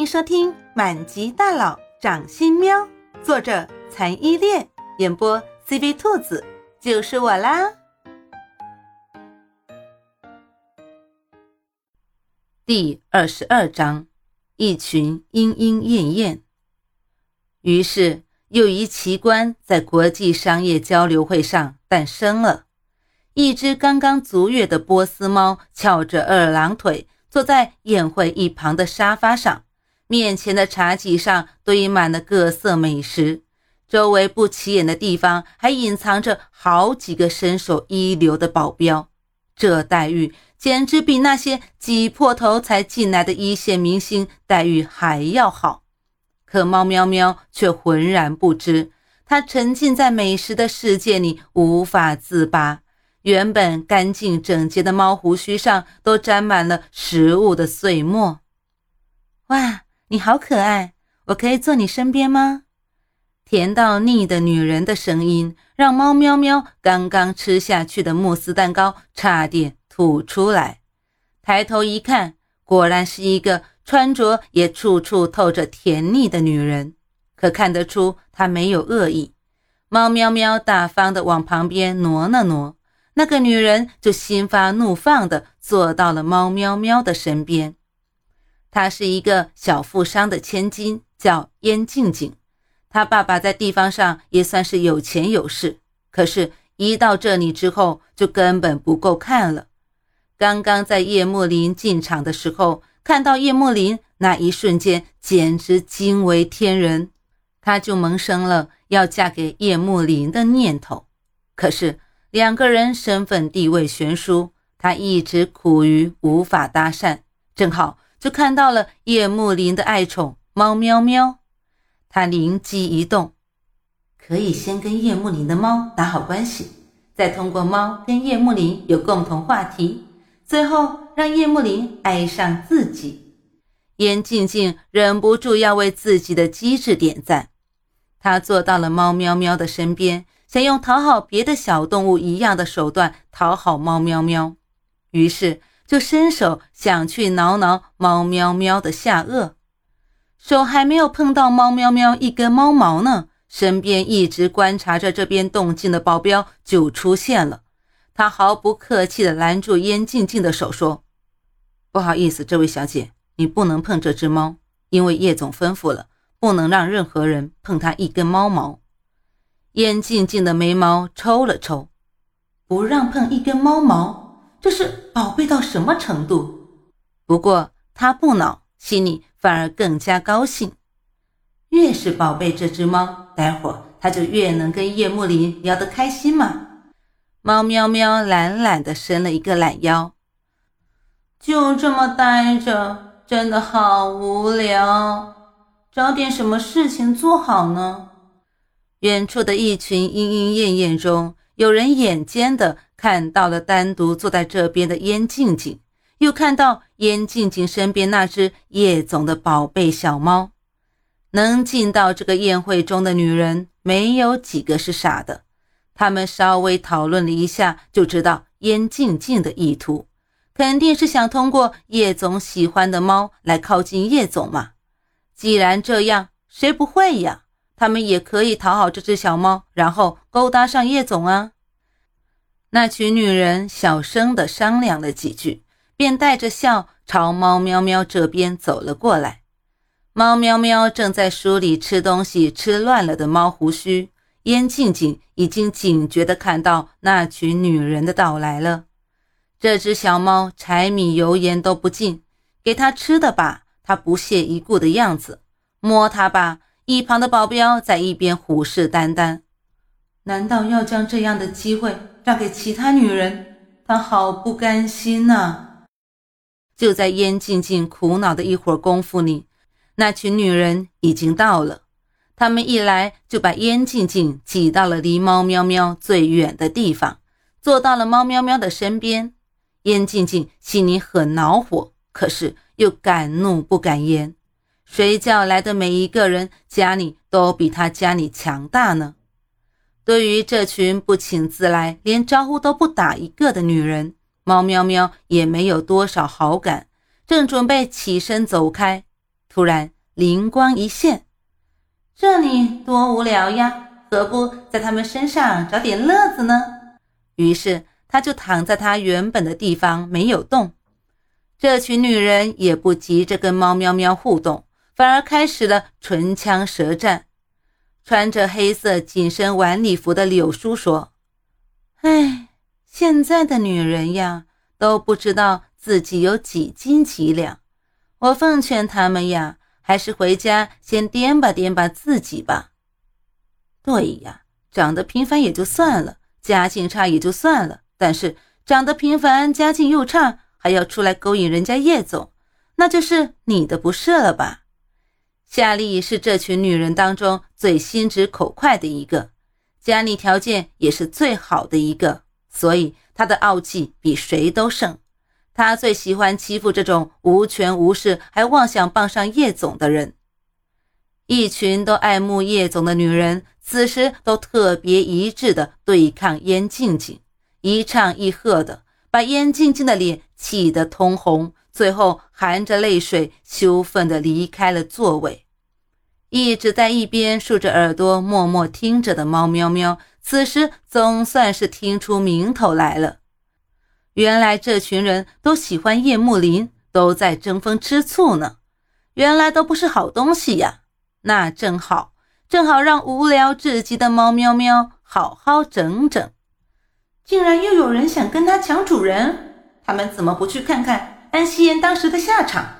迎收听《满级大佬掌心喵》，作者残依恋，演播 CV 兔子，就是我啦。第二十二章，一群莺莺燕燕。于是，又一奇观在国际商业交流会上诞生了。一只刚刚足月的波斯猫翘着二郎腿，坐在宴会一旁的沙发上。面前的茶几上堆满了各色美食，周围不起眼的地方还隐藏着好几个身手一流的保镖。这待遇简直比那些挤破头才进来的一线明星待遇还要好。可猫喵喵却浑然不知，它沉浸在美食的世界里无法自拔。原本干净整洁的猫胡须上都沾满了食物的碎末。哇！你好可爱，我可以坐你身边吗？甜到腻的女人的声音，让猫喵喵刚刚吃下去的慕斯蛋糕差点吐出来。抬头一看，果然是一个穿着也处处透着甜腻的女人。可看得出她没有恶意。猫喵喵大方地往旁边挪了挪，那个女人就心花怒放地坐到了猫喵喵的身边。她是一个小富商的千金，叫燕静静。她爸爸在地方上也算是有钱有势，可是，一到这里之后，就根本不够看了。刚刚在叶慕林进场的时候，看到叶慕林那一瞬间，简直惊为天人，她就萌生了要嫁给叶慕林的念头。可是，两个人身份地位悬殊，她一直苦于无法搭讪，正好。就看到了叶幕林的爱宠猫喵喵，他灵机一动，可以先跟叶幕林的猫打好关系，再通过猫跟叶幕林有共同话题，最后让叶幕林爱上自己。燕静静忍不住要为自己的机智点赞，她坐到了猫喵喵的身边，想用讨好别的小动物一样的手段讨好猫喵喵，于是。就伸手想去挠挠猫喵喵的下颚，手还没有碰到猫喵喵一根猫毛呢，身边一直观察着这边动静的保镖就出现了。他毫不客气地拦住燕静静的手，说：“不好意思，这位小姐，你不能碰这只猫，因为叶总吩咐了，不能让任何人碰它一根猫毛。”燕静静的眉毛抽了抽，不让碰一根猫毛。这是宝贝到什么程度？不过他不恼，心里反而更加高兴。越是宝贝这只猫，待会儿他就越能跟叶幕林聊得开心嘛。猫喵喵懒懒地伸了一个懒腰，就这么待着，真的好无聊，找点什么事情做好呢？远处的一群莺莺燕燕中，有人眼尖的。看到了单独坐在这边的燕静静，又看到燕静静身边那只叶总的宝贝小猫，能进到这个宴会中的女人没有几个是傻的。他们稍微讨论了一下，就知道燕静静的意图，肯定是想通过叶总喜欢的猫来靠近叶总嘛。既然这样，谁不会呀？他们也可以讨好这只小猫，然后勾搭上叶总啊。那群女人小声地商量了几句，便带着笑朝猫喵喵这边走了过来。猫喵喵正在梳理吃东西吃乱了的猫胡须，燕静静已经警觉地看到那群女人的到来了。这只小猫柴米油盐都不进，给它吃的吧，它不屑一顾的样子；摸它吧，一旁的保镖在一边虎视眈眈。难道要将这样的机会？让给其他女人，他好不甘心呐！就在燕静静苦恼的一会儿功夫里，那群女人已经到了。他们一来就把燕静静挤到了离猫喵喵最远的地方，坐到了猫喵喵的身边。燕静静心里很恼火，可是又敢怒不敢言。谁叫来的每一个人家里都比他家里强大呢？对于这群不请自来、连招呼都不打一个的女人，猫喵喵也没有多少好感。正准备起身走开，突然灵光一现，这里多无聊呀，何不在他们身上找点乐子呢？于是他就躺在他原本的地方没有动。这群女人也不急着跟猫喵喵互动，反而开始了唇枪舌战。穿着黑色紧身晚礼服的柳叔说：“哎，现在的女人呀，都不知道自己有几斤几两。我奉劝他们呀，还是回家先掂吧掂吧自己吧。对呀，长得平凡也就算了，家境差也就算了，但是长得平凡，家境又差，还要出来勾引人家叶总，那就是你的不是了吧？”夏丽是这群女人当中最心直口快的一个，家里条件也是最好的一个，所以他的傲气比谁都盛。他最喜欢欺负这种无权无势还妄想傍上叶总的人。一群都爱慕叶总的女人，此时都特别一致的对抗燕静静，一唱一和的，把燕静静的脸气得通红。最后含着泪水，羞愤的离开了座位。一直在一边竖着耳朵默默听着的猫喵喵，此时总算是听出名头来了。原来这群人都喜欢叶幕林，都在争风吃醋呢。原来都不是好东西呀！那正好，正好让无聊至极的猫喵喵好好整整。竟然又有人想跟他抢主人，他们怎么不去看看？安夕颜当时的下场。